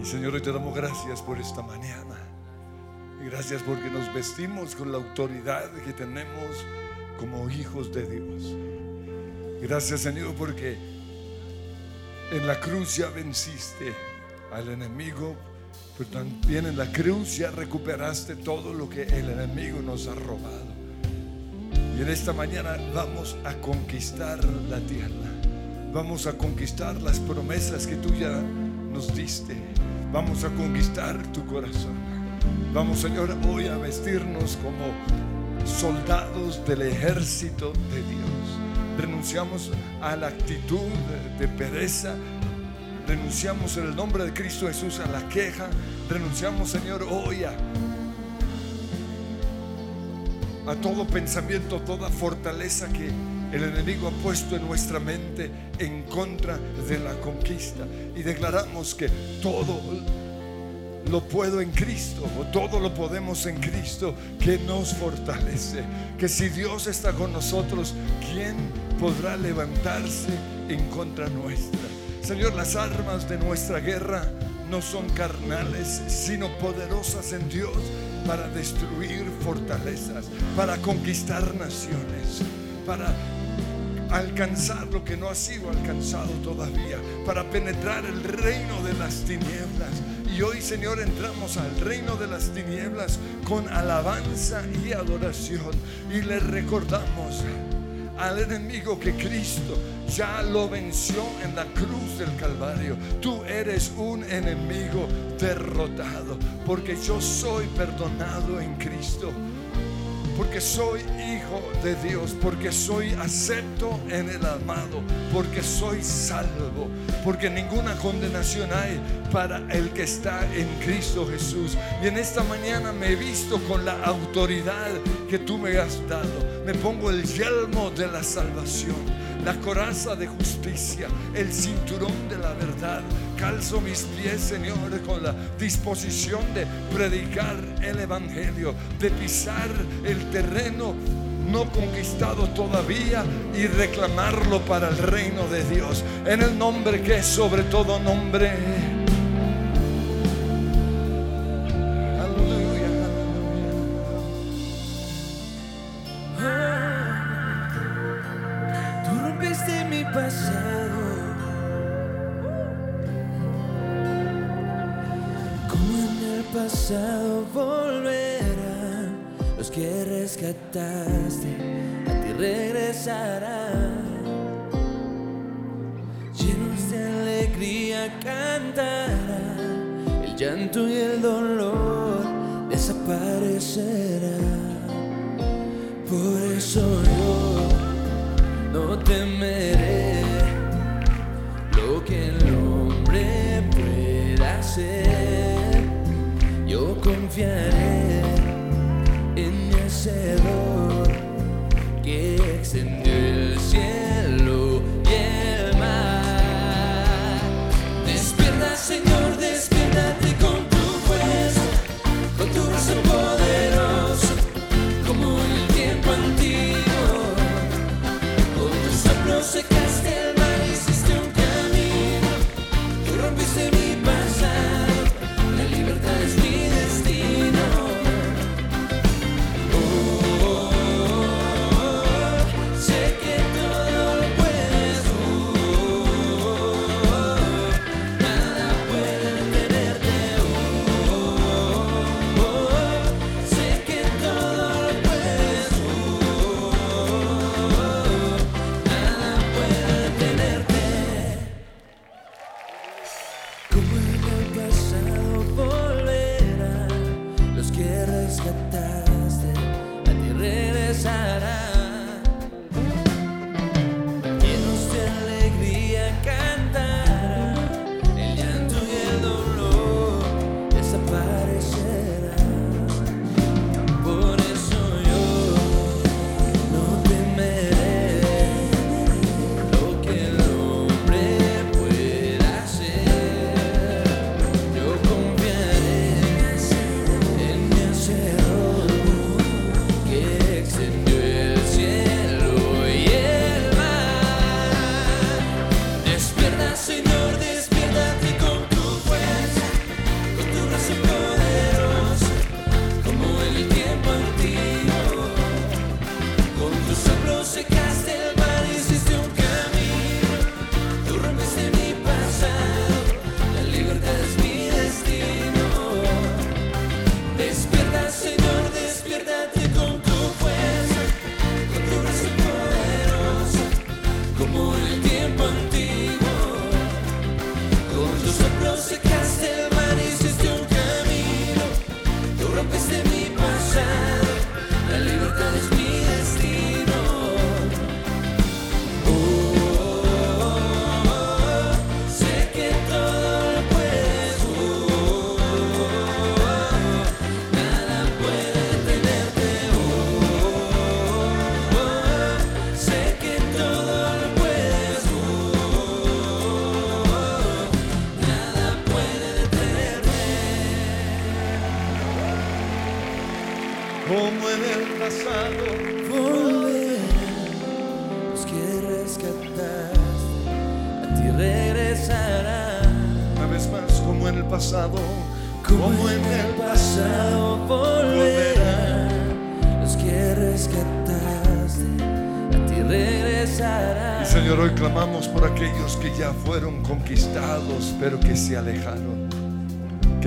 Y Señor, hoy te damos gracias por esta mañana. Gracias porque nos vestimos con la autoridad que tenemos como hijos de Dios. Gracias Señor porque en la cruz ya venciste al enemigo, pero también en la cruz ya recuperaste todo lo que el enemigo nos ha robado. Y en esta mañana vamos a conquistar la tierra. Vamos a conquistar las promesas que tú ya nos diste. Vamos a conquistar tu corazón. Vamos, Señor, hoy a vestirnos como soldados del ejército de Dios. Renunciamos a la actitud de pereza. Renunciamos en el nombre de Cristo Jesús a la queja. Renunciamos, Señor, hoy a, a todo pensamiento, toda fortaleza que el enemigo ha puesto en nuestra mente en contra de la conquista. Y declaramos que todo lo puedo en Cristo, o todo lo podemos en Cristo que nos fortalece. Que si Dios está con nosotros, ¿quién podrá levantarse en contra nuestra? Señor, las armas de nuestra guerra no son carnales, sino poderosas en Dios para destruir fortalezas, para conquistar naciones, para alcanzar lo que no ha sido alcanzado todavía, para penetrar el reino de las tinieblas. Y hoy, Señor, entramos al reino de las tinieblas con alabanza y adoración. Y le recordamos al enemigo que Cristo ya lo venció en la cruz del Calvario. Tú eres un enemigo derrotado, porque yo soy perdonado en Cristo porque soy hijo de Dios, porque soy acepto en el amado, porque soy salvo, porque ninguna condenación hay para el que está en Cristo Jesús. Y en esta mañana me he visto con la autoridad que tú me has dado. Me pongo el yelmo de la salvación, la coraza de justicia, el cinturón de la verdad. Calzo mis pies, Señor, con la disposición de predicar el Evangelio, de pisar el terreno no conquistado todavía y reclamarlo para el reino de Dios. En el nombre que es sobre todo nombre.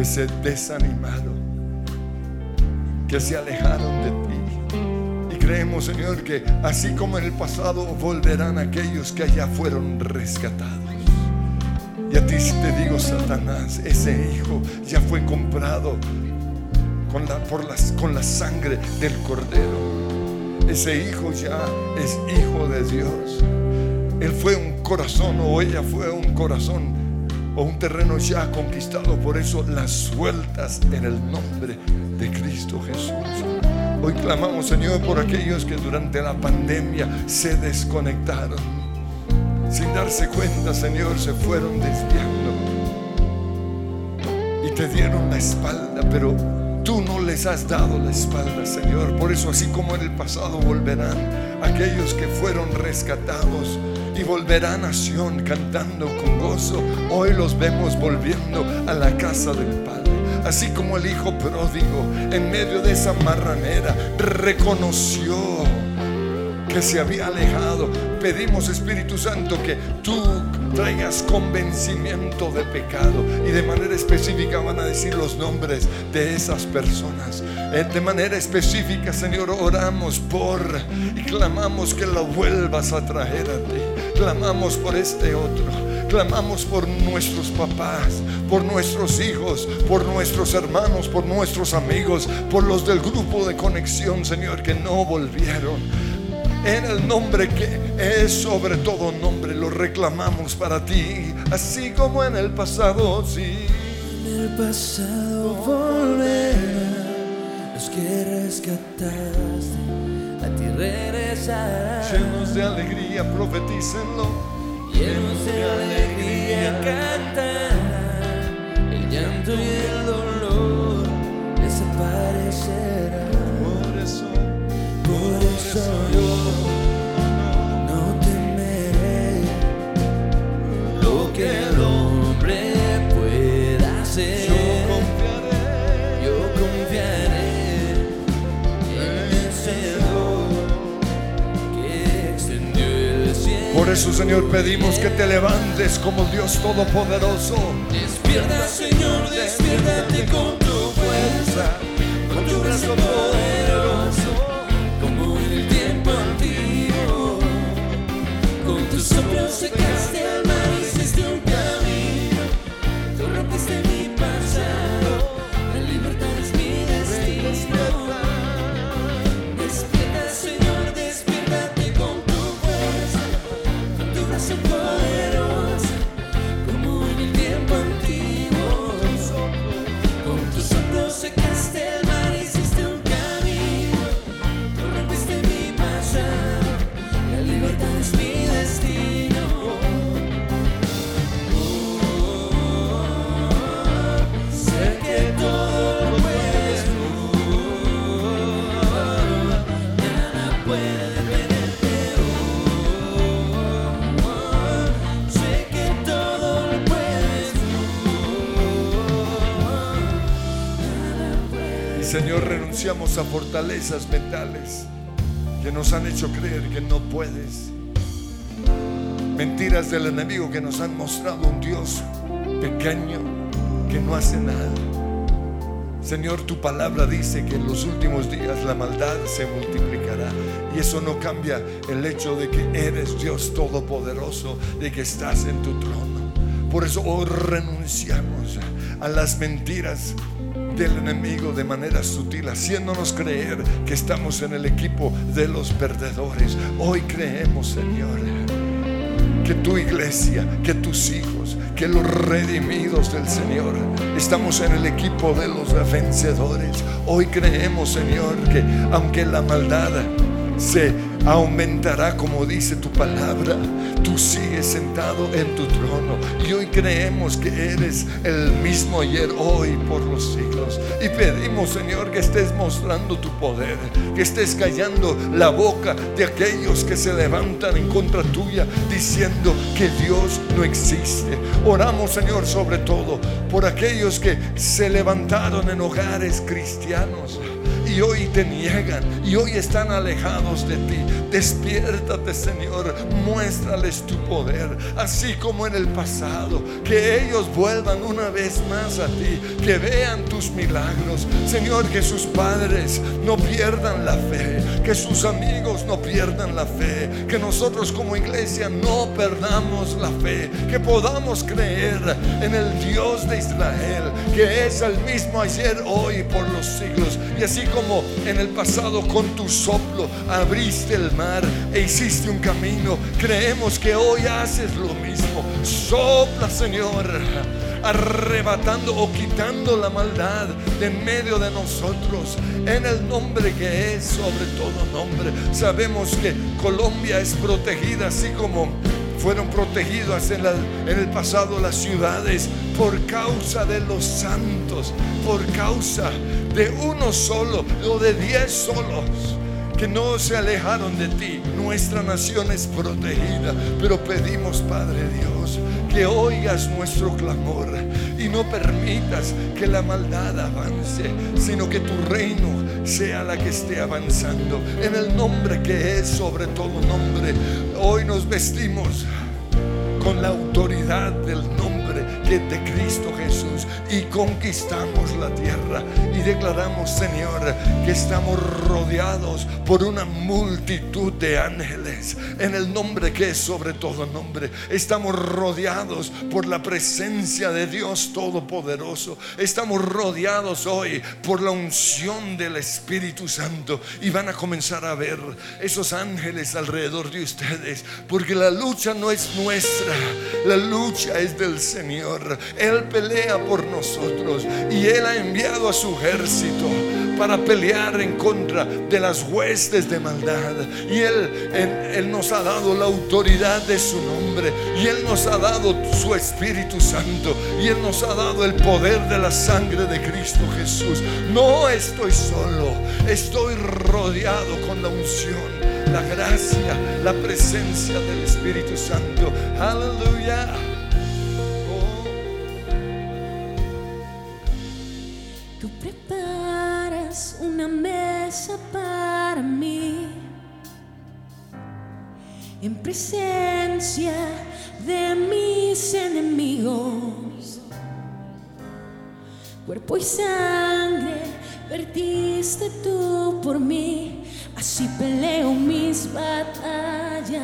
Que se desanimaron, que se alejaron de ti. Y creemos, Señor, que así como en el pasado volverán aquellos que allá fueron rescatados. Y a ti te digo, Satanás, ese hijo ya fue comprado con la, por las, con la sangre del cordero. Ese hijo ya es hijo de Dios. Él fue un corazón o ella fue un corazón o un terreno ya conquistado. Por eso las sueltas en el nombre de Cristo Jesús. Hoy clamamos, Señor, por aquellos que durante la pandemia se desconectaron. Sin darse cuenta, Señor, se fueron desviando. Y te dieron la espalda, pero tú no les has dado la espalda, Señor. Por eso, así como en el pasado volverán aquellos que fueron rescatados y volverán a Sion cantando con gozo, hoy los vemos volviendo a la casa del Padre. Así como el hijo pródigo en medio de esa marranera reconoció que se había alejado. Pedimos Espíritu Santo que tú traigas convencimiento de pecado y de manera específica van a decir los nombres de esas personas. Eh, De manera específica, Señor, oramos por y clamamos que lo vuelvas a traer a ti. Clamamos por este otro. Clamamos por nuestros papás, por nuestros hijos, por nuestros hermanos, por nuestros amigos, por los del grupo de conexión, Señor, que no volvieron. En el nombre que es sobre todo nombre, lo reclamamos para ti, así como en el pasado, sí. En el pasado volverán. Los que rescataste, ti regresarán. Llenos de alegría, profetícenlo. Llenos de alegría cantarán. El llanto y el dolor desaparecerán. Por eso, Por eso yo no temeré lo que eso, Señor, pedimos que te levantes como Dios Todopoderoso. Despierta, Señor, despiértate con tu fuerza, con tu brazo poderoso, como en el tiempo antiguo. Con tus soplos secaste el mar, hiciste un camino, tú rompiste mi a fortalezas mentales que nos han hecho creer que no puedes. Mentiras del enemigo que nos han mostrado un Dios pequeño que no hace nada. Señor, tu palabra dice que en los últimos días la maldad se multiplicará. Y eso no cambia el hecho de que eres Dios todopoderoso, de que estás en tu trono. Por eso hoy renunciamos a las mentiras del enemigo de manera sutil, haciéndonos creer que estamos en el equipo de los perdedores. Hoy creemos, Señor, que tu iglesia, que tus hijos, que los redimidos del Señor, estamos en el equipo de los vencedores. Hoy creemos, Señor, que aunque la maldad se aumentará como dice tu palabra. Tú sigues sentado en tu trono y hoy creemos que eres el mismo ayer, hoy, por los siglos. Y pedimos, Señor, que estés mostrando tu poder, que estés callando la boca de aquellos que se levantan en contra tuya diciendo que Dios no existe. Oramos, Señor, sobre todo por aquellos que se levantaron en hogares cristianos y hoy te niegan y hoy están alejados de ti. Despiértate, Señor, muéstrales tu poder, así como en el pasado, que ellos vuelvan una vez más a ti, que vean tus milagros. Señor, que sus padres no pierdan la fe, que sus amigos no pierdan la fe, que nosotros como iglesia no perdamos la fe, que podamos creer en el Dios de Israel, que es el mismo ayer, hoy, por los siglos. Y así como en el pasado con tu soplo abriste el mar e hiciste un camino, creemos que hoy haces lo mismo. Sopla, Señor, arrebatando o quitando la maldad de en medio de nosotros, en el nombre que es sobre todo nombre. Sabemos que Colombia es protegida así como fueron protegidas en, el pasado las ciudades por causa de los santos, por causa de uno solo o de diez solos que no se alejaron de ti. Nuestra nación es protegida, pero pedimos, Padre Dios, que oigas nuestro clamor y no permitas que la maldad avance, sino que tu reino sea la que esté avanzando. En el nombre que es sobre todo nombre, hoy nos vestimos con la autoridad del nombre de Cristo Jesús y conquistamos la tierra y declaramos, Señor, que estamos rodeados por una multitud de ángeles en el nombre que es sobre todo nombre. Estamos rodeados por la presencia de Dios Todopoderoso. Estamos rodeados hoy por la unción del Espíritu Santo y van a comenzar a ver esos ángeles alrededor de ustedes, porque la lucha no es nuestra, la lucha es del Señor. Él pelea por nosotros y Él ha enviado a su ejército para pelear en contra de las huestes de maldad. Y Él, él, Él nos ha dado la autoridad de su nombre. Y Él nos ha dado su Espíritu Santo. Y Él nos ha dado el poder de la sangre de Cristo Jesús. No estoy solo, estoy rodeado con la unción, la gracia, la presencia del Espíritu Santo. Aleluya. Presencia de mis enemigos. Cuerpo y sangre vertiste tú por mí, así peleo mis batallas.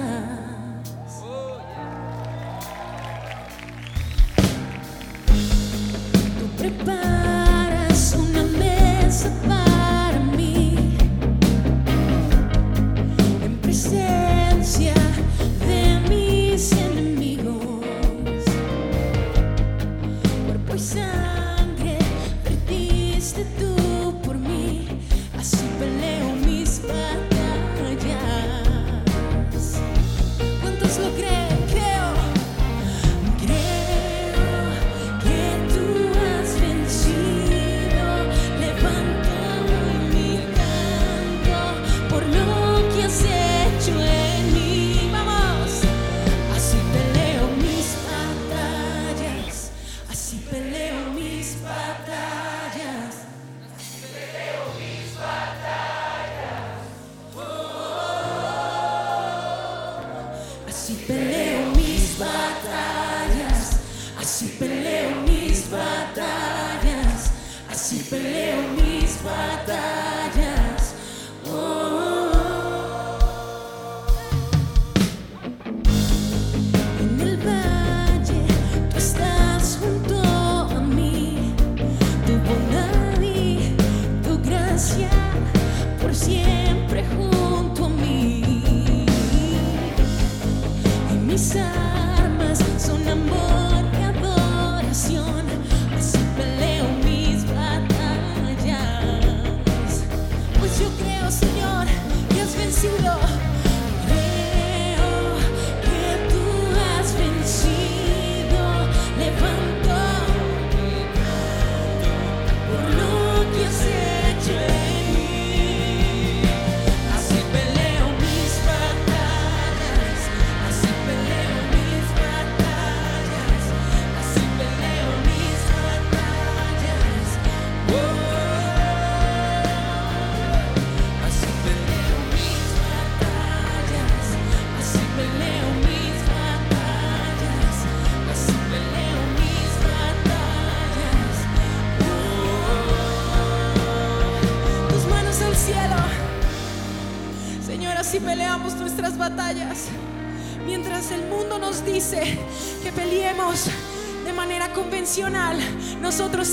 Preparas una mesa para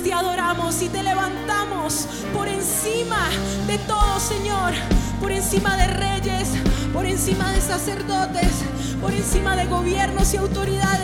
te adoramos y te levantamos por encima de todo, Señor, por encima de reyes, por encima de sacerdotes, por encima de gobiernos y autoridades.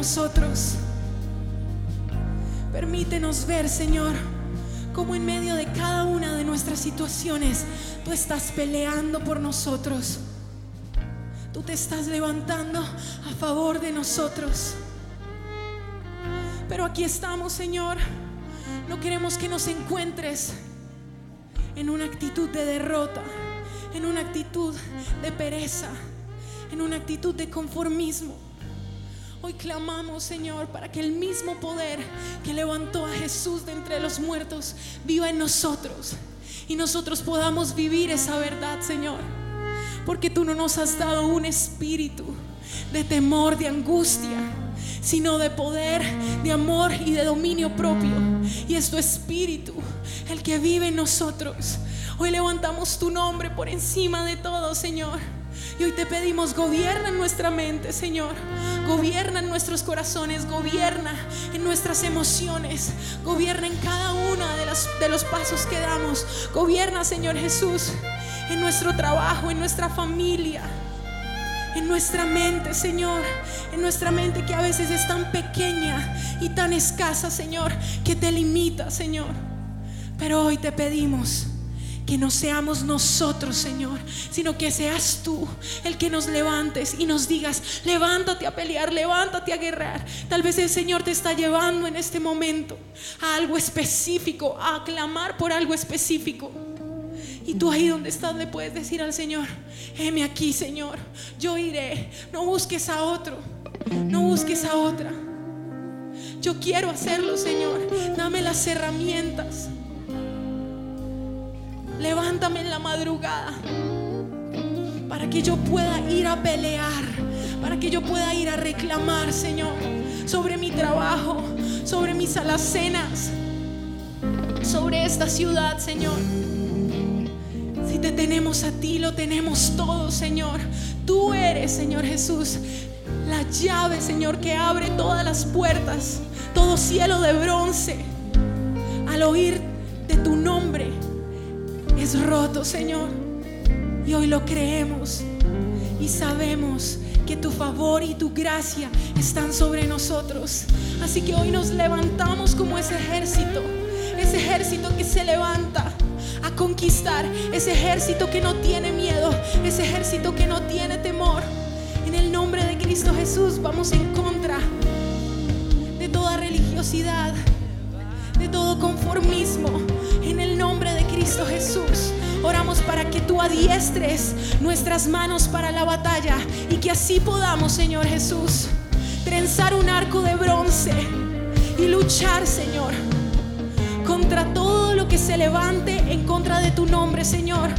Nosotros. Permítenos ver, Señor, cómo en medio de cada una de nuestras situaciones tú estás peleando por nosotros. Tú te estás levantando a favor de nosotros. Pero aquí estamos, Señor. No queremos que nos encuentres en una actitud de derrota, en una actitud de pereza, en una actitud de conformismo. Hoy clamamos, Señor, para que el mismo poder que levantó a Jesús de entre los muertos viva en nosotros y nosotros podamos vivir esa verdad, Señor. Porque tú no nos has dado un espíritu de temor, de angustia, sino de poder, de amor y de dominio propio. Y es tu espíritu el que vive en nosotros. Hoy levantamos tu nombre por encima de todo, Señor. Y hoy te pedimos, gobierna en nuestra mente, Señor. Gobierna en nuestros corazones, gobierna en nuestras emociones, gobierna en cada una de, de los pasos que damos. Gobierna, Señor Jesús, en nuestro trabajo, en nuestra familia en nuestra mente, Señor, en nuestra mente que a veces es tan pequeña y tan escasa, Señor, que te limita, Señor. Pero hoy te pedimos que no seamos nosotros, Señor, sino que seas tú el que nos levantes y nos digas, levántate a pelear, levántate a guerrear. Tal vez el Señor te está llevando en este momento a algo específico, a clamar por algo específico. Y tú ahí donde estás le puedes decir al Señor, heme aquí, Señor, yo iré. No busques a otro, no busques a otra. Yo quiero hacerlo, Señor. Dame las herramientas. Levántame en la madrugada para que yo pueda ir a pelear, para que yo pueda ir a reclamar, Señor, sobre mi trabajo, sobre mis alacenas, sobre esta ciudad, Señor. Si te tenemos a ti, lo tenemos todo, Señor. Tú eres, Señor Jesús, la llave, Señor, que abre todas las puertas, todo cielo de bronce. Al oír de tu nombre es roto, Señor. Y hoy lo creemos y sabemos que tu favor y tu gracia están sobre nosotros. Así que hoy nos levantamos como ese ejército, ese ejército que se levanta a conquistar, ese ejército que no tiene miedo, ese ejército que no tiene temor. En el nombre de Cristo Jesús vamos en contra de toda religiosidad, de todo conformismo. En el nombre de Cristo Jesús. Oramos para que tú adiestres nuestras manos para la batalla y que así podamos, Señor Jesús, trenzar un arco de bronce y luchar, Señor, contra todo lo que se levante en contra de tu nombre, Señor.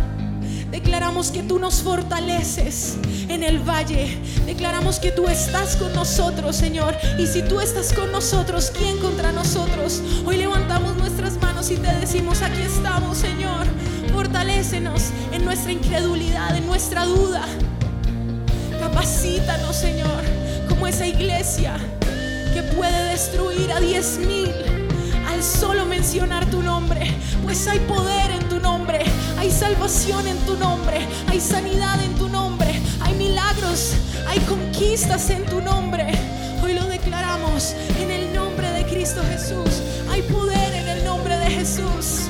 Declaramos que tú nos fortaleces en el valle. Declaramos que tú estás con nosotros, Señor. Y si tú estás con nosotros, ¿quién contra nosotros? Hoy levantamos nuestras manos y te decimos, aquí estamos, Señor. Fortalécenos en nuestra incredulidad, en nuestra duda. Capacítanos, Señor, como esa iglesia que puede destruir a diez mil solo mencionar tu nombre. Pues hay poder en tu nombre, hay salvación en tu nombre, hay sanidad en tu nombre, hay milagros, hay conquistas en tu nombre. Hoy lo declaramos en el nombre de Cristo Jesús. Hay poder en el nombre de Jesús.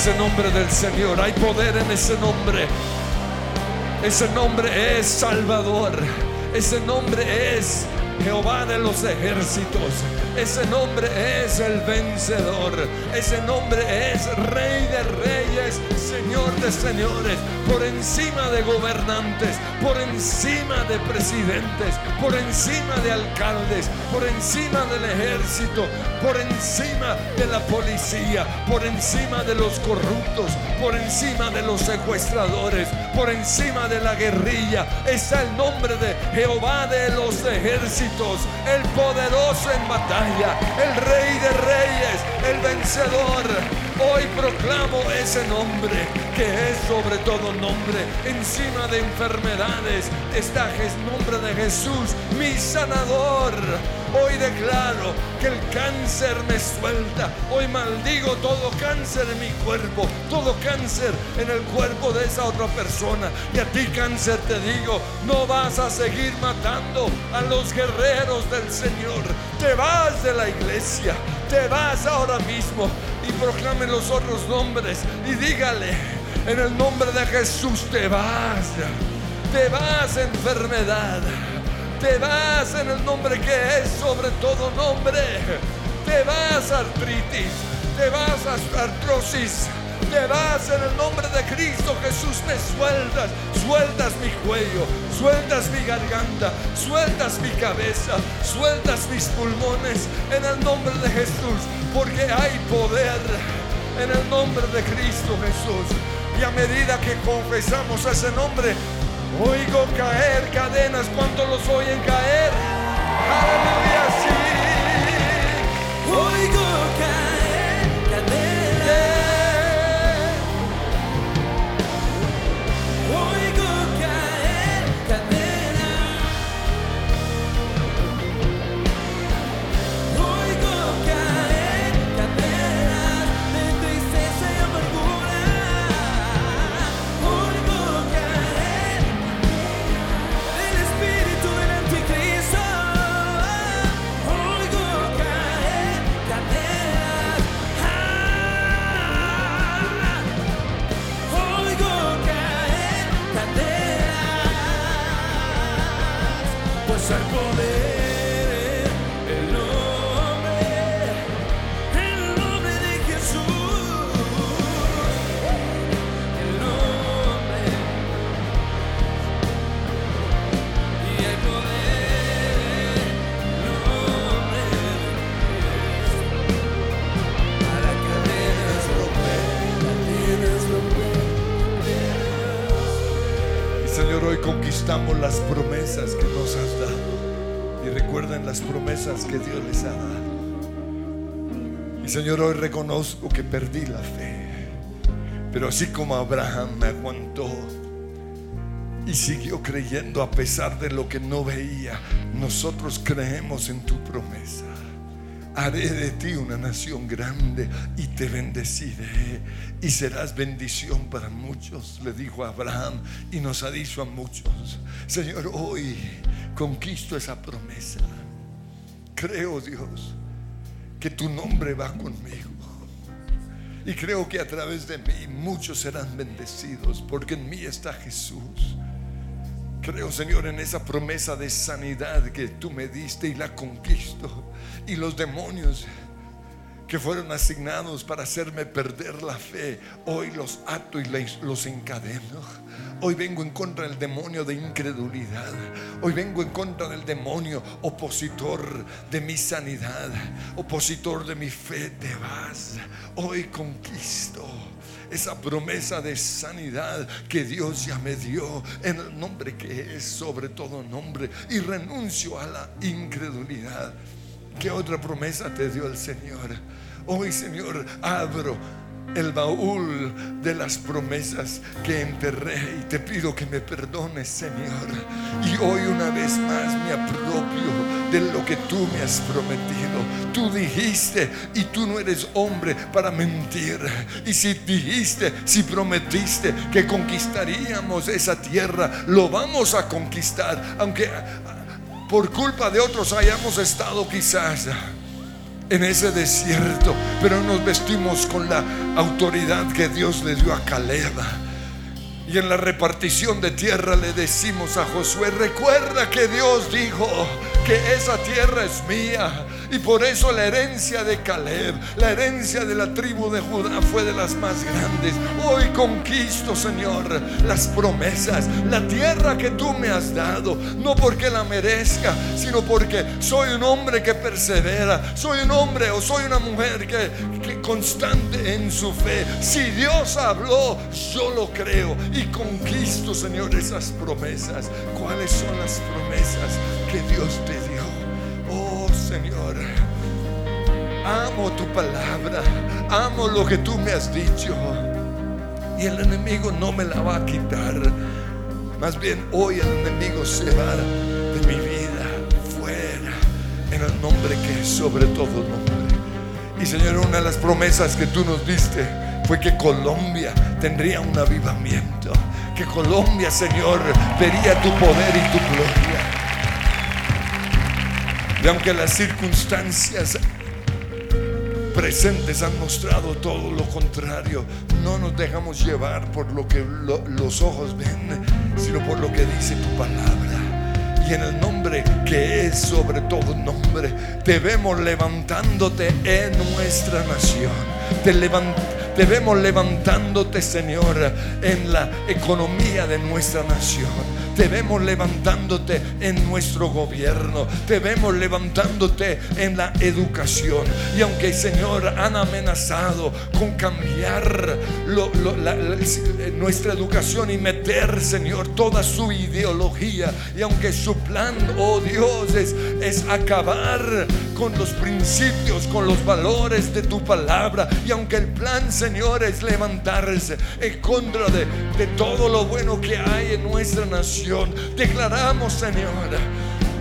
Ese nombre del Señor. Hay poder en ese nombre. Ese nombre es Salvador. Ese nombre es Jehová de los ejércitos. Ese nombre es el vencedor. Ese nombre es Rey de reyes, Señor de señores. Por encima de gobernantes, por encima de presidentes, por encima de alcaldes, por encima del ejército, por encima de la policía, por encima de los corruptos, por encima de los secuestradores, por encima de la guerrilla. Está el nombre de Jehová de los ejércitos, el poderoso en batalla, el rey de reyes, el vencedor. Hoy proclamo ese nombre que es sobre todo nombre. Encima de enfermedades está el nombre de Jesús, mi sanador. Hoy declaro que el cáncer me suelta. Hoy maldigo todo cáncer en mi cuerpo, todo cáncer en el cuerpo de esa otra persona. Y a ti cáncer te digo, no vas a seguir matando a los guerreros del Señor. Te vas de la iglesia, te vas ahora mismo y proclame los otros nombres y dígale, en el nombre de Jesús te vas, te vas enfermedad, te vas en el nombre que es sobre todo nombre, te vas artritis, te vas artrosis. Vas en el nombre de Cristo Jesús, me sueltas, sueltas mi cuello, sueltas mi garganta, sueltas mi cabeza, sueltas mis pulmones en el nombre de Jesús, porque hay poder en el nombre de Cristo Jesús. Y a medida que confesamos ese nombre, oigo caer cadenas. ¿Cuántos los oyen caer? Aleluya, sí. Oigo caer conquistamos las promesas que nos has dado. Y recuerden las promesas que Dios les ha dado. Y Señor, hoy reconozco que perdí la fe. Pero así como Abraham me aguantó y siguió creyendo a pesar de lo que no veía, nosotros creemos en tu promesa. Haré de ti una nación grande y te bendeciré y serás bendición para muchos, le dijo Abraham y nos ha dicho a muchos. Señor, hoy conquisto esa promesa. Creo, Dios, que tu nombre va conmigo. Y creo que a través de mí muchos serán bendecidos porque en mí está Jesús. Creo, Señor, en esa promesa de sanidad que tú me diste y la conquisto. Y los demonios que fueron asignados para hacerme perder la fe, hoy los ato y los encadeno. Hoy vengo en contra del demonio de incredulidad. Hoy vengo en contra del demonio opositor de mi sanidad, opositor de mi fe. Te vas. Hoy conquisto esa promesa de sanidad que Dios ya me dio en el nombre que es sobre todo nombre y renuncio a la incredulidad. ¿Qué otra promesa te dio el Señor? Hoy, Señor, abro el baúl de las promesas que enterré y te pido que me perdones, Señor. Y hoy una vez más me apropio de lo que tú me has prometido. Tú dijiste y tú no eres hombre para mentir. Y si dijiste, si prometiste que conquistaríamos esa tierra, lo vamos a conquistar, aunque por culpa de otros hayamos estado quizás en ese desierto, pero nos vestimos con la autoridad que Dios le dio a Caleb. Y en la repartición de tierra le decimos a Josué, recuerda que Dios dijo que esa tierra es mía. Y por eso la herencia de Caleb, la herencia de la tribu de Judá fue de las más grandes. Hoy conquisto, Señor, las promesas, la tierra que tú me has dado, no porque la merezca, sino porque soy un hombre que persevera, soy un hombre o soy una mujer que, que constante en su fe. Si Dios habló, yo lo creo y conquisto, Señor, esas promesas. ¿Cuáles son las promesas que Dios te Señor. Amo tu palabra, amo lo que tú me has dicho. Y el enemigo no me la va a quitar. Más bien hoy el enemigo se va de mi vida fuera en el nombre que es sobre todo nombre. Y Señor, una de las promesas que tú nos diste fue que Colombia tendría un avivamiento. Que Colombia, Señor, vería tu poder y tu gloria. Y aunque las circunstancias presentes han mostrado todo lo contrario. No nos dejamos llevar por lo que lo- los ojos ven, sino por lo que dice tu palabra. Y en el nombre que es sobre todo nombre, te vemos levantándote en nuestra nación. Te vemos levantándote, Señor, en la economía de nuestra nación. Te vemos levantándote en nuestro gobierno. Te vemos levantándote en la educación. Y aunque, Señor, han amenazado con cambiar la- nuestra educación y meter, Señor, toda su ideología. Y aunque su plan, oh Dios, es, es acabar con los principios, con los valores de tu palabra. Y aunque el plan, Señor, es levantarse en contra de, todo lo bueno que hay en nuestra nación, declaramos, Señor,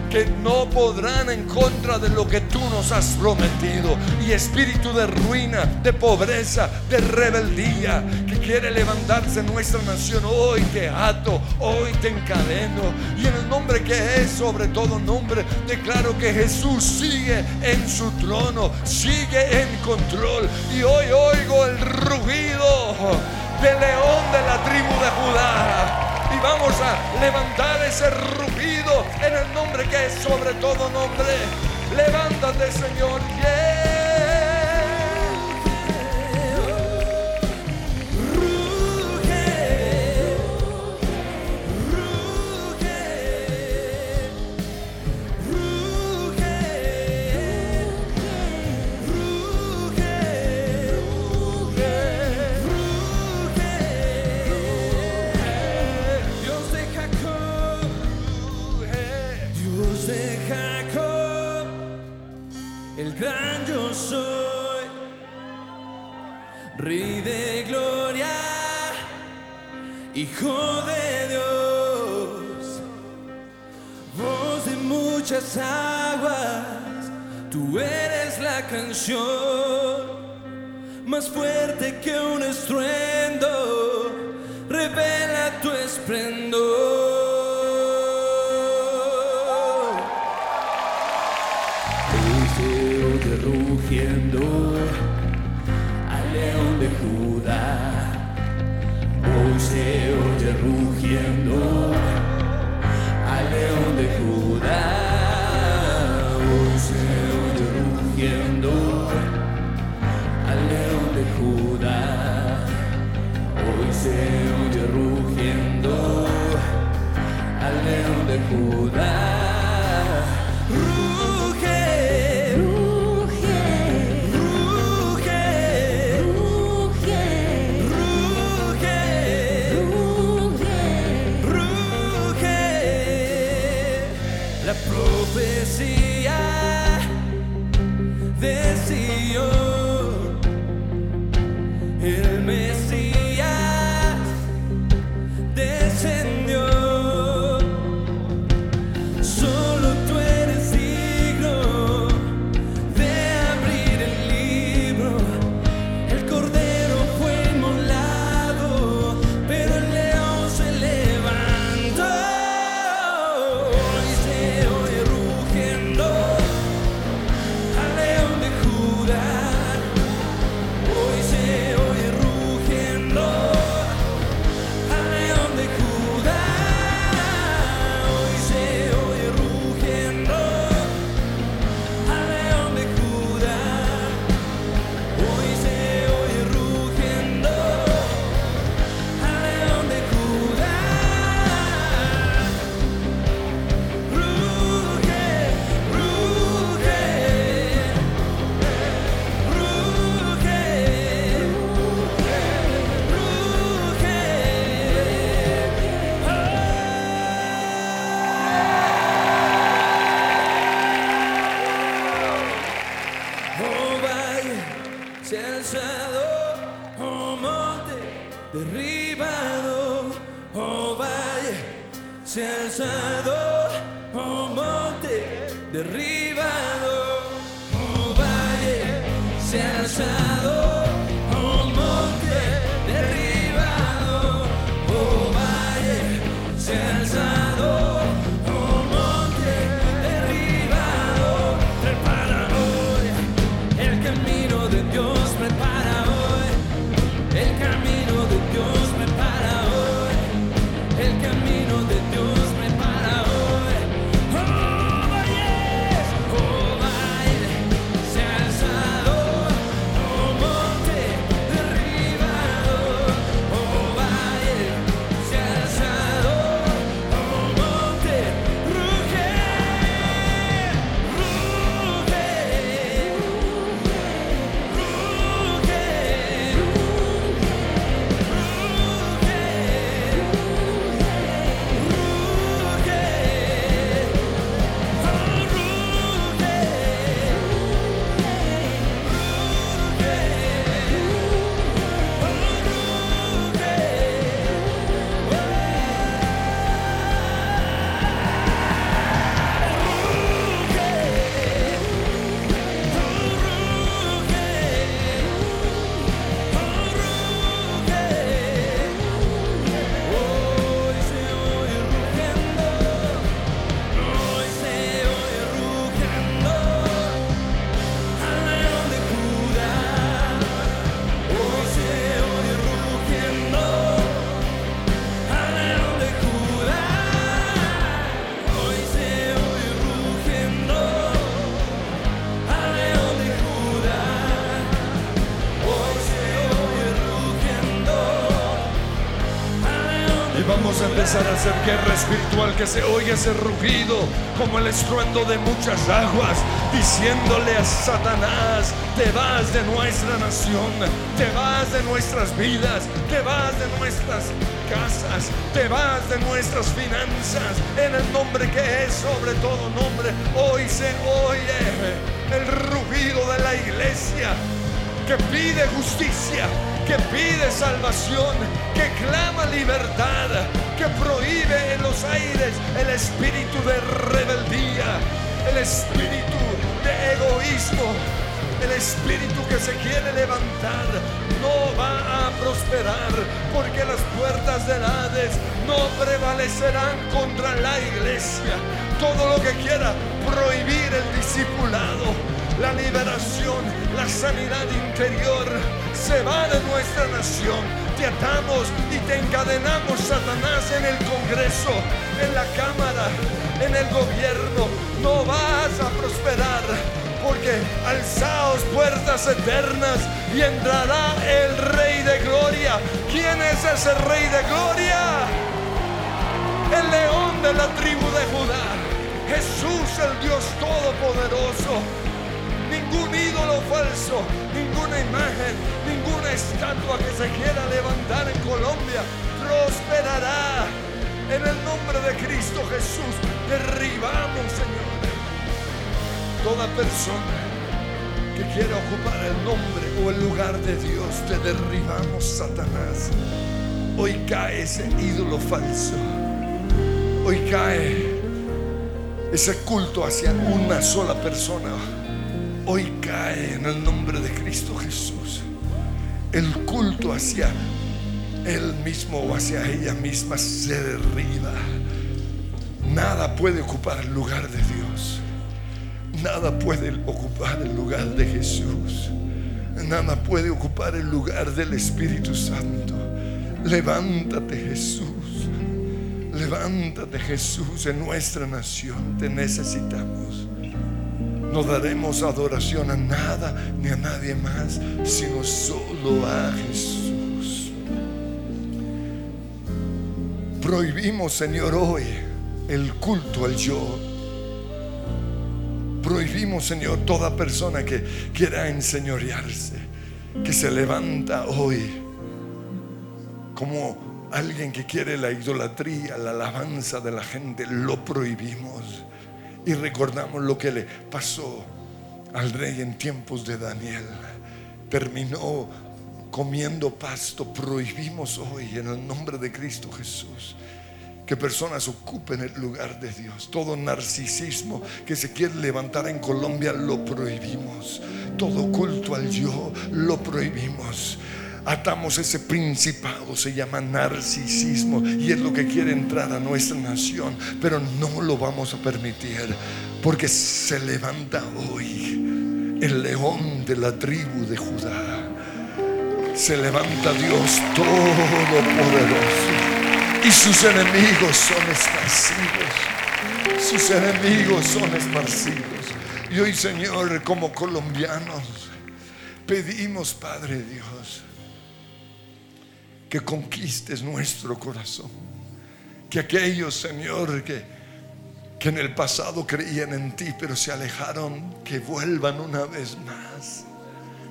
que no podrán en contra de lo que tú nos has prometido. Y espíritu de ruina, de pobreza, de rebeldía que quiere levantarse en nuestra nación, hoy te ato, hoy te encadeno. Y en el nombre que es sobre todo nombre, declaro que Jesús sigue en su trono, sigue en control. Y hoy oigo el rugido del león de la tribu de Judá. Vamos a levantar ese rugido en el nombre que es sobre todo nombre. Levántate, Señor. Gran yo soy, Rey de gloria, Hijo de Dios, voz de muchas aguas, tú eres la canción más fuerte que un estruendo, revela tu esplendor. Rugiendo al león de Judá. Hoy se oye rugiendo al león de Judá. Hoy se oye rugiendo al león de Judá. Hoy se oye rugiendo al león de Judá. Derribado, hacer guerra espiritual que se oiga ese rugido como el estruendo de muchas aguas, diciéndole a Satanás, te vas de nuestra nación, te vas de nuestras vidas, te vas de nuestras casas, te vas de nuestras finanzas, en el nombre que es sobre todo nombre. Hoy se oye el rugido de la iglesia que pide justicia, que pide salvación, que clama libertad, que prohíbe en los aires el espíritu de rebeldía, el espíritu de egoísmo, el espíritu que se quiere levantar no va a prosperar porque las puertas del Hades no prevalecerán contra la iglesia. Todo lo que quiera prohibir el discipulado, la liberación, la sanidad interior se va de nuestra nación. Te atamos y te encadenamos, Satanás, en el Congreso, en la Cámara, en el gobierno. No vas a prosperar porque alzaos puertas eternas y entrará el Rey de Gloria. ¿Quién es ese Rey de Gloria? El león de la tribu de Judá. Jesús el Dios Todopoderoso. Ningún ídolo falso, ninguna imagen, estatua que se quiera levantar en Colombia prosperará. En el nombre de Cristo Jesús derribamos, Señor, toda persona que quiera ocupar el nombre o el lugar de Dios. Te derribamos, Satanás. Hoy cae ese ídolo falso. Hoy cae ese culto hacia una sola persona. Hoy cae en el nombre de Cristo Jesús. El culto hacia él mismo o hacia ella misma se derriba. Nada puede ocupar el lugar de Dios. Nada puede ocupar el lugar de Jesús. Nada puede ocupar el lugar del Espíritu Santo. Levántate Jesús. Levántate Jesús en nuestra nación. Te necesitamos. No daremos adoración a nada ni a nadie más, sino solo a Jesús. Prohibimos, Señor, hoy el culto al yo. Prohibimos, Señor, toda persona que quiera enseñorearse, que se levanta hoy como alguien que quiere la idolatría, la alabanza de la gente, lo prohibimos. Y recordamos lo que le pasó al rey en tiempos de Daniel. Terminó comiendo pasto. Prohibimos hoy en el nombre de Cristo Jesús que personas ocupen el lugar de Dios. Todo narcisismo que se quiere levantar en Colombia lo prohibimos. Todo culto al yo lo prohibimos. Atamos ese principado, se llama narcisismo y es lo que quiere entrar a nuestra nación, pero no lo vamos a permitir porque se levanta hoy el león de la tribu de Judá. Se levanta Dios todopoderoso y sus enemigos son esparcidos. Sus enemigos son esparcidos. Y hoy, Señor, como colombianos, pedimos, Padre Dios, que conquistes nuestro corazón. Que aquellos, Señor, que, que en el pasado creían en ti, pero se alejaron, que vuelvan una vez más.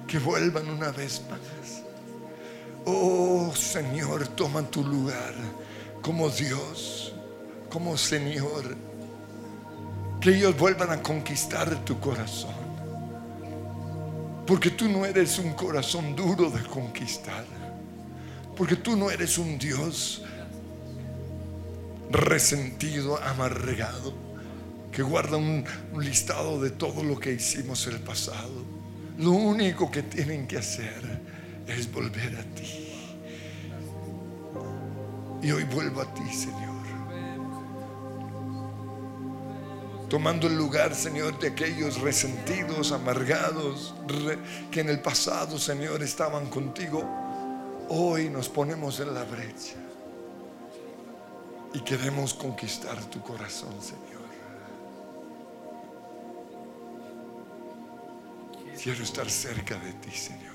Que vuelvan una vez más. Oh Señor, toma tu lugar como Dios, como Señor. Que ellos vuelvan a conquistar tu corazón. Porque tú no eres un corazón duro de conquistar. Porque tú no eres un Dios resentido, amargado, que guarda un, listado de todo lo que hicimos en el pasado. Lo único que tienen que hacer es volver a ti. Y hoy vuelvo a ti, Señor. Tomando el lugar, Señor, de aquellos resentidos, amargados, que en el pasado, Señor, estaban contigo. Hoy nos ponemos en la brecha. Y queremos conquistar tu corazón, Señor. Quiero estar cerca de ti, Señor.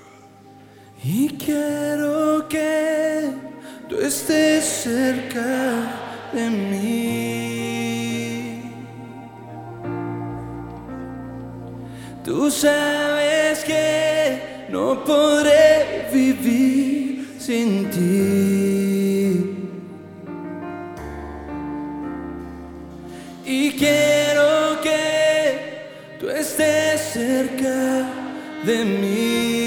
Y quiero que tú estés cerca de mí. Tú sabes que no podré vivir sin ti. Y quiero que tú estés cerca de mí.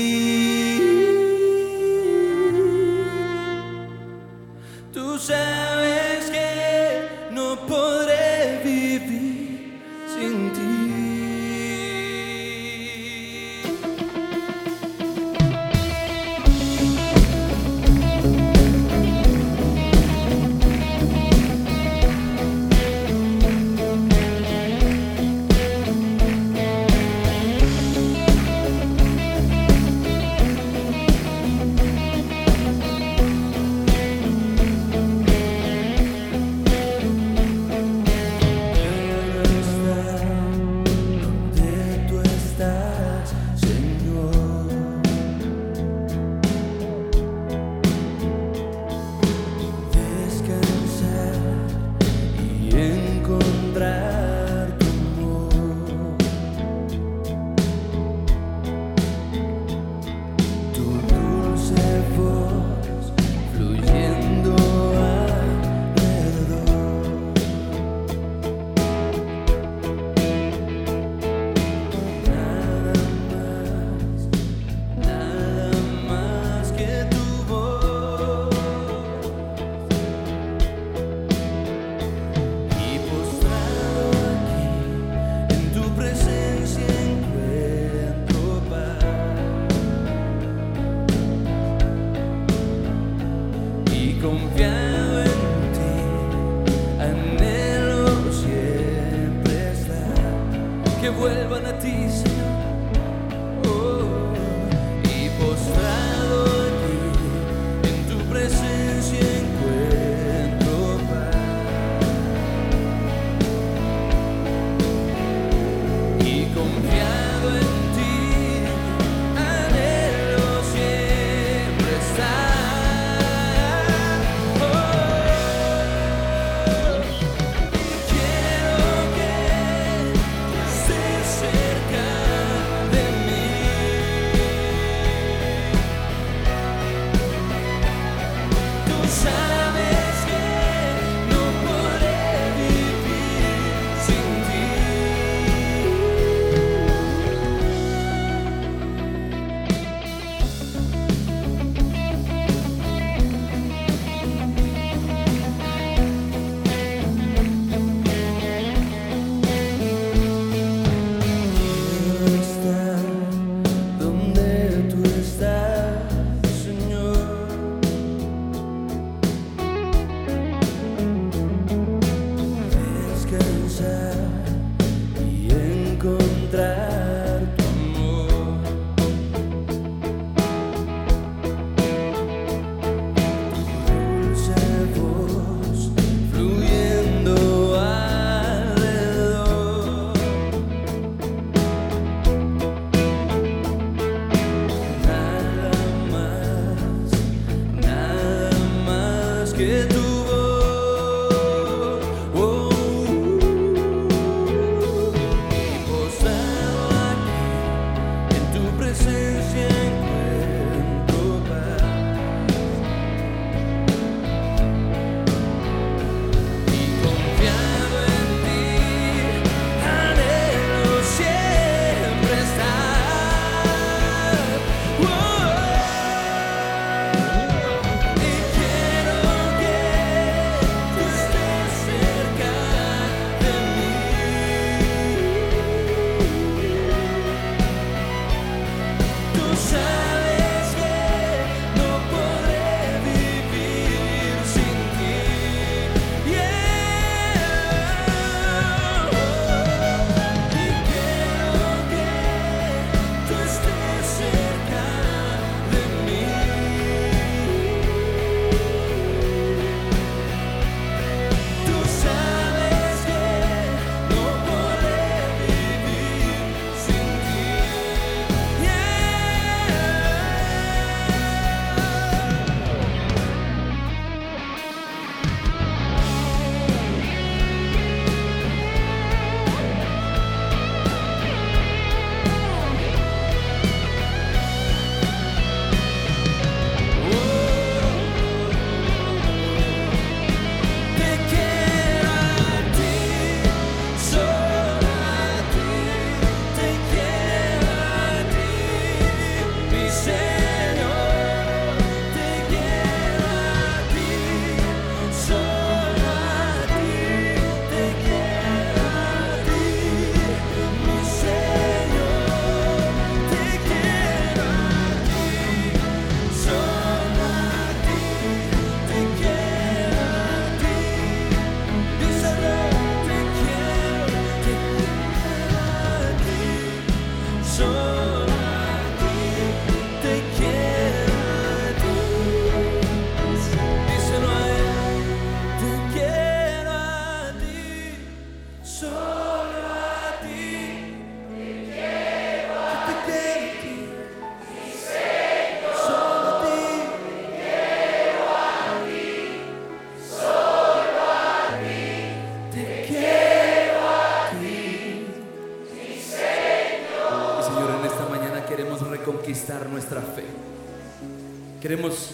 Queremos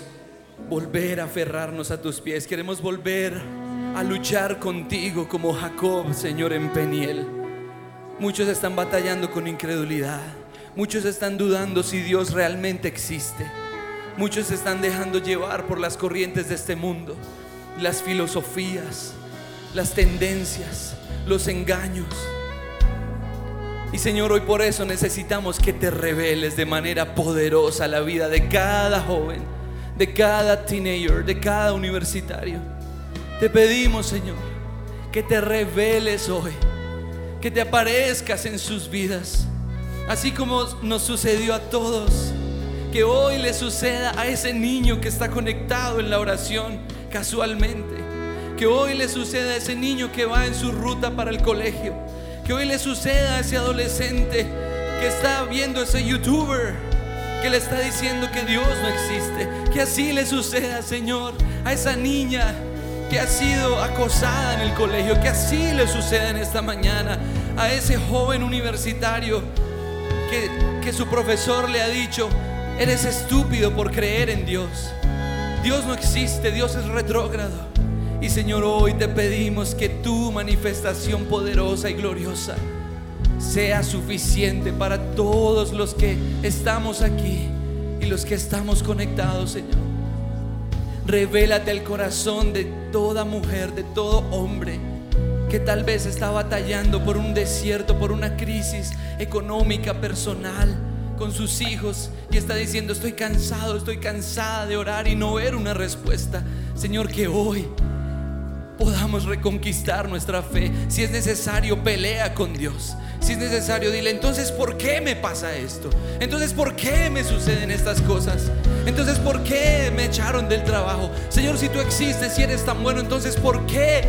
volver a aferrarnos a tus pies. Queremos volver a luchar contigo como Jacob, Señor, en Peniel. Muchos están batallando con incredulidad. Muchos están dudando si Dios realmente existe. Muchos están dejando llevar por las corrientes de este mundo, las filosofías, las tendencias, los engaños. Y Señor, hoy por eso necesitamos que te reveles de manera poderosa la vida de cada joven, de cada teenager, de cada universitario. Te pedimos, Señor, que te reveles hoy, que te aparezcas en sus vidas, así como nos sucedió a todos. Que hoy le suceda a ese niño que está conectado en la oración casualmente. Que hoy le suceda a ese niño que va en su ruta para el colegio. Que hoy le suceda a ese adolescente que está viendo ese youtuber que le está diciendo que Dios no existe. Que así le suceda, Señor, a esa niña que ha sido acosada en el colegio. Que así le suceda en esta mañana a ese joven universitario que, que su profesor le ha dicho, eres estúpido por creer en Dios. Dios no existe, Dios es retrógrado. Y Señor, hoy te pedimos que tu manifestación poderosa y gloriosa sea suficiente para todos los que estamos aquí y los que estamos conectados, Señor. Revélate el corazón de toda mujer, de todo hombre que tal vez está batallando por un desierto, por una crisis económica, personal, con sus hijos y está diciendo, estoy cansado, estoy cansada de orar y no ver una respuesta. Señor, que hoy podamos reconquistar nuestra fe. Si es necesario, pelea con Dios. Si es necesario, dile, entonces, ¿por qué me pasa esto? Entonces, ¿por qué me suceden estas cosas? Entonces, ¿por qué me echaron del trabajo? Señor, si tú existes, si eres tan bueno, entonces, ¿por qué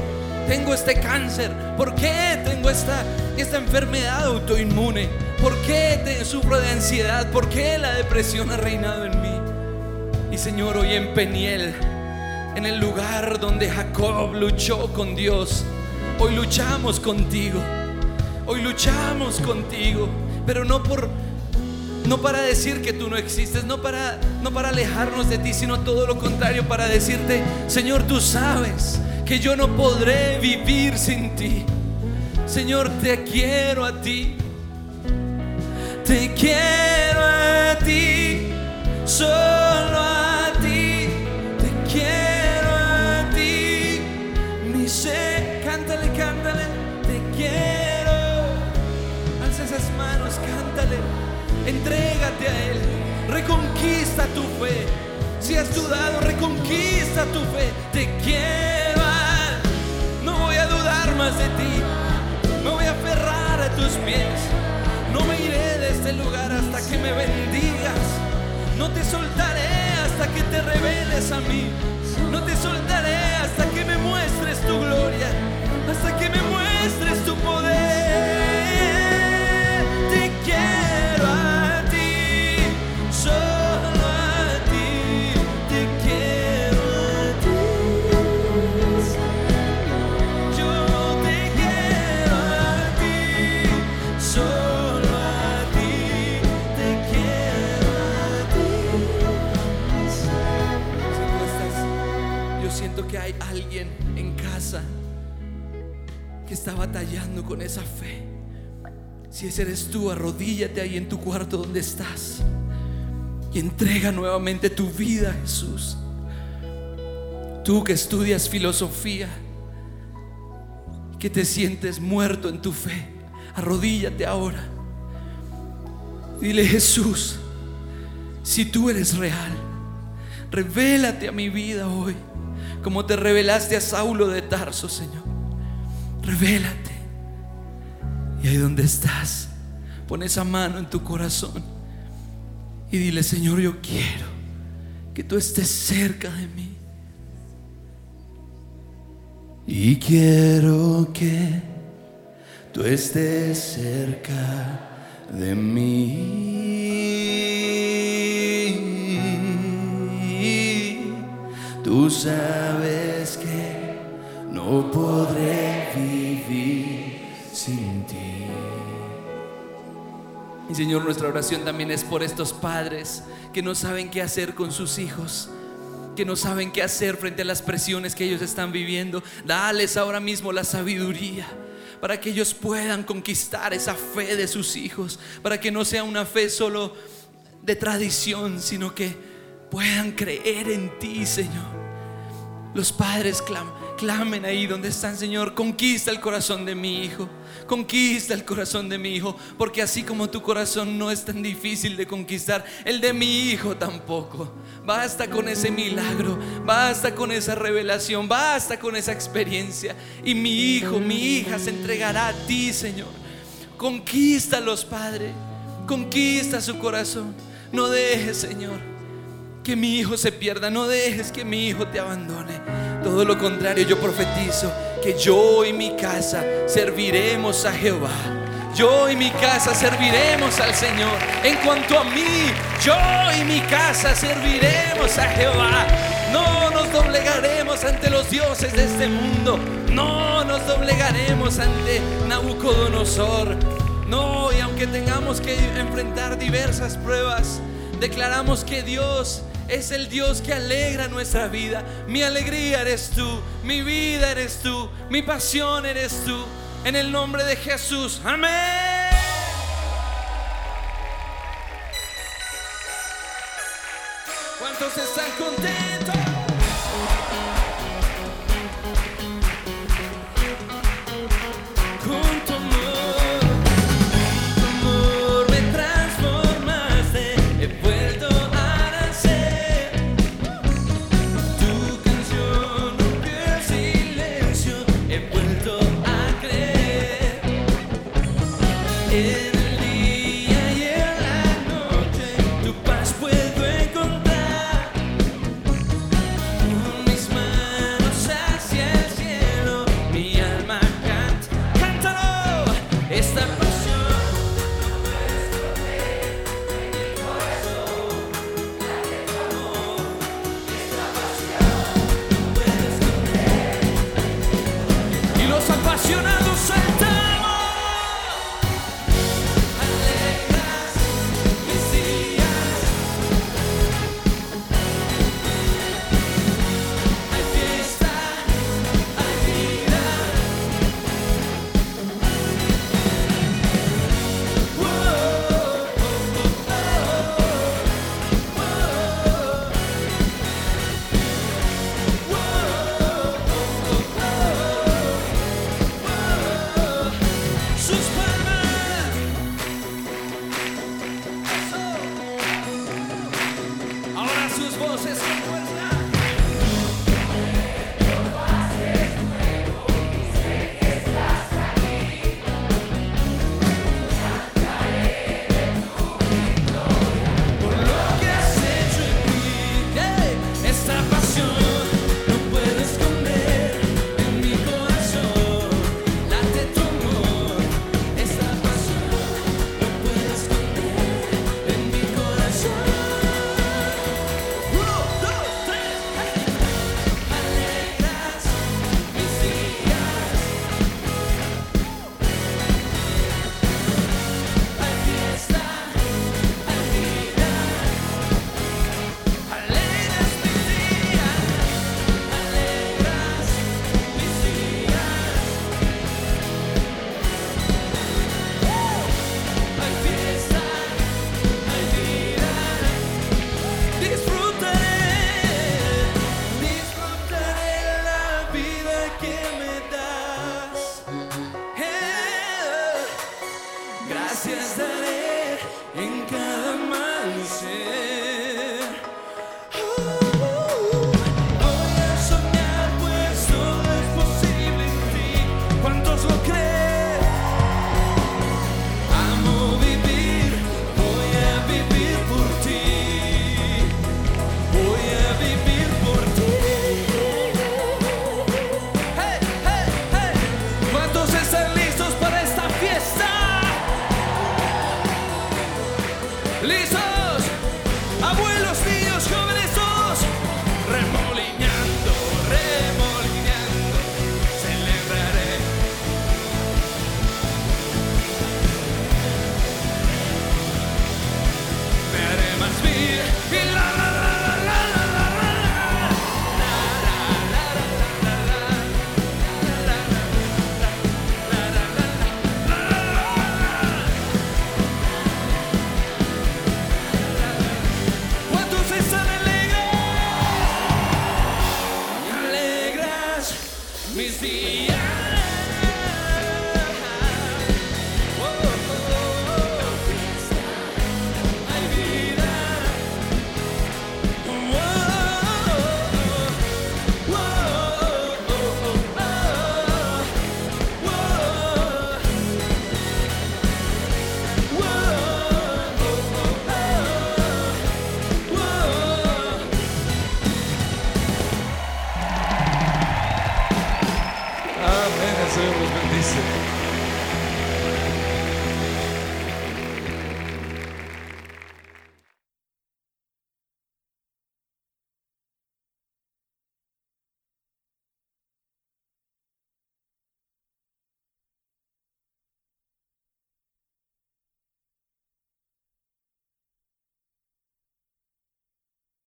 tengo este cáncer? ¿Por qué tengo esta, esta enfermedad autoinmune? ¿Por qué te, sufro de ansiedad? ¿Por qué la depresión ha reinado en mí? Y Señor, hoy en Peniel, en el lugar donde Jacob luchó con Dios, hoy luchamos contigo. Hoy luchamos contigo, pero no por no para decir que tú no existes, no para no para alejarnos de ti, sino todo lo contrario para decirte, Señor, tú sabes que yo no podré vivir sin ti. Señor, te quiero a ti. Te quiero a ti. Solo a Reconquista tu fe. Si has dudado, reconquista tu fe. Te quiero. No voy a dudar más de ti. Me voy a aferrar a tus pies. No me iré de este lugar hasta que me bendigas. No te soltaré hasta que te reveles a mí. No te soltaré hasta que me muestres tu gloria. Hasta que me muestres tu poder. Con esa fe. Si ese eres tú, arrodíllate ahí en tu cuarto donde estás y entrega nuevamente tu vida a Jesús. Tú que estudias filosofía, que te sientes muerto en tu fe, arrodíllate ahora. Dile Jesús, si tú eres real, revélate a mi vida hoy, como te revelaste a Saulo de Tarso, Señor. Revélate. Y ahí donde estás, pon esa mano en tu corazón y dile, Señor, yo quiero que tú estés cerca de mí. Y quiero que tú estés cerca de mí. Tú sabes que no podré vivir sin ti. Y Señor, nuestra oración también es por estos padres que no saben qué hacer con sus hijos, que no saben qué hacer frente a las presiones que ellos están viviendo. Dales ahora mismo la sabiduría para que ellos puedan conquistar esa fe de sus hijos, para que no sea una fe solo de tradición, sino que puedan creer en ti, Señor. Los padres clam- clamen ahí donde están, Señor. Conquista el corazón de mi hijo. Conquista el corazón de mi hijo. Porque así como tu corazón no es tan difícil de conquistar, el de mi hijo tampoco. Basta con ese milagro. Basta con esa revelación. Basta con esa experiencia. Y mi hijo, mi hija se entregará a ti, Señor. Conquístalos, Padre. Conquista su corazón. No dejes, Señor que mi hijo se pierda, no dejes que mi hijo te abandone. Todo lo contrario, yo profetizo que yo y mi casa serviremos a Jehová. Yo y mi casa serviremos al Señor. En cuanto a mí, yo y mi casa serviremos a Jehová. No nos doblegaremos ante los dioses de este mundo. No nos doblegaremos ante Nabucodonosor. No, y aunque tengamos que enfrentar diversas pruebas, declaramos que Dios es el Dios que alegra nuestra vida. Mi alegría eres tú, mi vida eres tú, mi pasión eres tú. En el nombre de Jesús. Amén. ¿Cuántos están contentos?